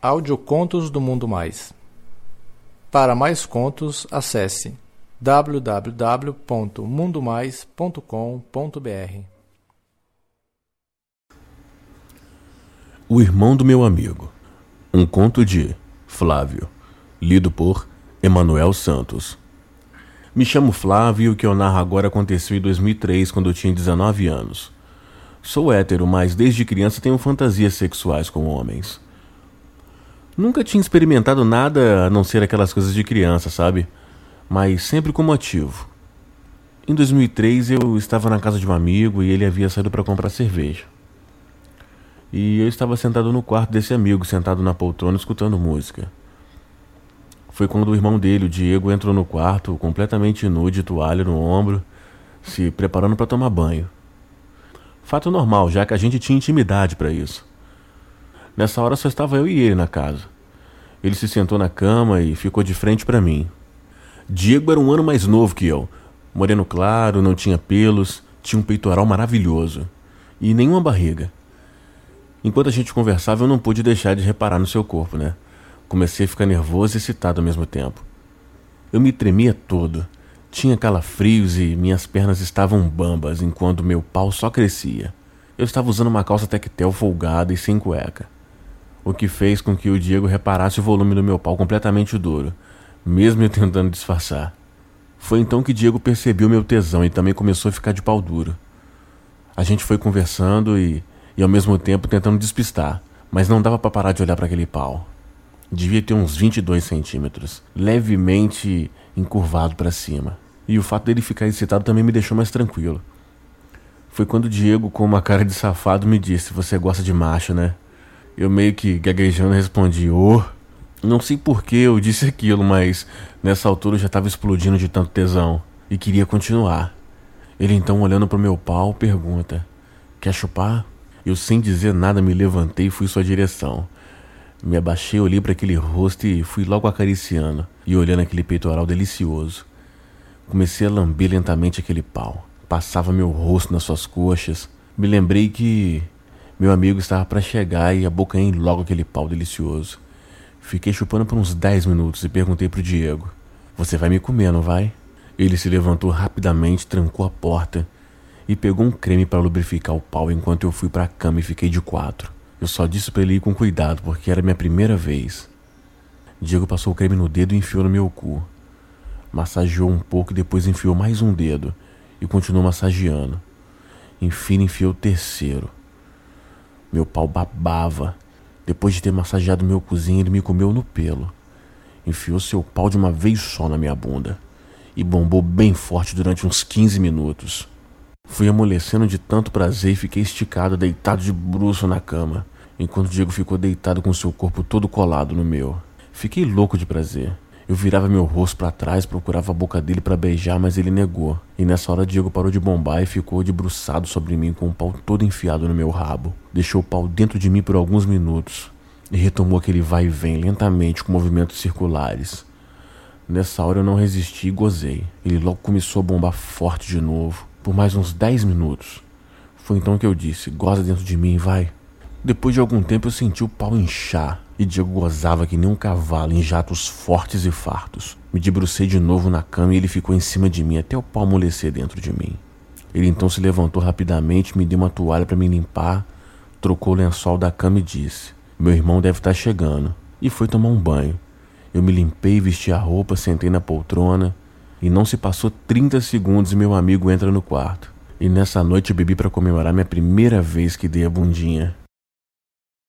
Audiocontos do Mundo Mais. Para mais contos, acesse www.mundomais.com.br. O Irmão do Meu Amigo. Um conto de Flávio. Lido por Emanuel Santos. Me chamo Flávio e o que eu narro agora aconteceu em 2003, quando eu tinha 19 anos. Sou hétero, mas desde criança tenho fantasias sexuais com homens. Nunca tinha experimentado nada a não ser aquelas coisas de criança, sabe? Mas sempre com motivo. Em 2003 eu estava na casa de um amigo e ele havia saído para comprar cerveja. E eu estava sentado no quarto desse amigo, sentado na poltrona escutando música. Foi quando o irmão dele, o Diego, entrou no quarto, completamente nu, de toalha no ombro, se preparando para tomar banho. Fato normal, já que a gente tinha intimidade para isso. Nessa hora só estava eu e ele na casa. Ele se sentou na cama e ficou de frente para mim. Diego era um ano mais novo que eu. Moreno claro, não tinha pelos, tinha um peitoral maravilhoso e nenhuma barriga. Enquanto a gente conversava, eu não pude deixar de reparar no seu corpo, né? Comecei a ficar nervoso e excitado ao mesmo tempo. Eu me tremia todo, tinha calafrios e minhas pernas estavam bambas enquanto meu pau só crescia. Eu estava usando uma calça tectel folgada e sem cueca. O que fez com que o Diego reparasse o volume do meu pau completamente duro, mesmo eu tentando disfarçar. Foi então que Diego percebeu meu tesão e também começou a ficar de pau duro. A gente foi conversando e, e ao mesmo tempo tentando despistar, mas não dava para parar de olhar para aquele pau. Devia ter uns 22 centímetros, levemente encurvado para cima. E o fato dele ficar excitado também me deixou mais tranquilo. Foi quando Diego, com uma cara de safado, me disse: Você gosta de macho, né? Eu meio que gaguejando respondi: Ô. Oh. Não sei por que eu disse aquilo, mas nessa altura eu já estava explodindo de tanto tesão e queria continuar. Ele então, olhando para o meu pau, pergunta: Quer chupar? Eu, sem dizer nada, me levantei e fui em sua direção. Me abaixei, olhei para aquele rosto e fui logo acariciando e olhando aquele peitoral delicioso. Comecei a lamber lentamente aquele pau. Passava meu rosto nas suas coxas. Me lembrei que meu amigo estava para chegar e abocanhei logo aquele pau delicioso. Fiquei chupando por uns 10 minutos e perguntei pro Diego: Você vai me comer, não vai? Ele se levantou rapidamente, trancou a porta e pegou um creme para lubrificar o pau enquanto eu fui para a cama e fiquei de quatro. Eu só disse para ele ir com cuidado porque era minha primeira vez. Diego passou o creme no dedo e enfiou no meu cu massageou um pouco e depois enfiou mais um dedo e continuou massageando. Enfim, enfiou o terceiro. Meu pau babava. Depois de ter massageado meu cozinho, ele me comeu no pelo. Enfiou seu pau de uma vez só na minha bunda e bombou bem forte durante uns 15 minutos. Fui amolecendo de tanto prazer e fiquei esticado, deitado de bruço na cama, enquanto Diego ficou deitado com seu corpo todo colado no meu. Fiquei louco de prazer. Eu virava meu rosto para trás, procurava a boca dele para beijar, mas ele negou. E nessa hora Diego parou de bombar e ficou debruçado sobre mim com o pau todo enfiado no meu rabo. Deixou o pau dentro de mim por alguns minutos e retomou aquele vai e vem lentamente com movimentos circulares. Nessa hora eu não resisti e gozei. Ele logo começou a bombar forte de novo, por mais uns 10 minutos. Foi então que eu disse: goza dentro de mim, vai. Depois de algum tempo eu senti o pau inchar e Diego gozava que nem um cavalo em jatos fortes e fartos. Me debrucei de novo na cama e ele ficou em cima de mim até o pau amolecer dentro de mim. Ele então se levantou rapidamente, me deu uma toalha para me limpar, trocou o lençol da cama e disse: Meu irmão deve estar tá chegando. E foi tomar um banho. Eu me limpei, vesti a roupa, sentei na poltrona e não se passou 30 segundos e meu amigo entra no quarto. E nessa noite eu bebi para comemorar minha primeira vez que dei a bundinha.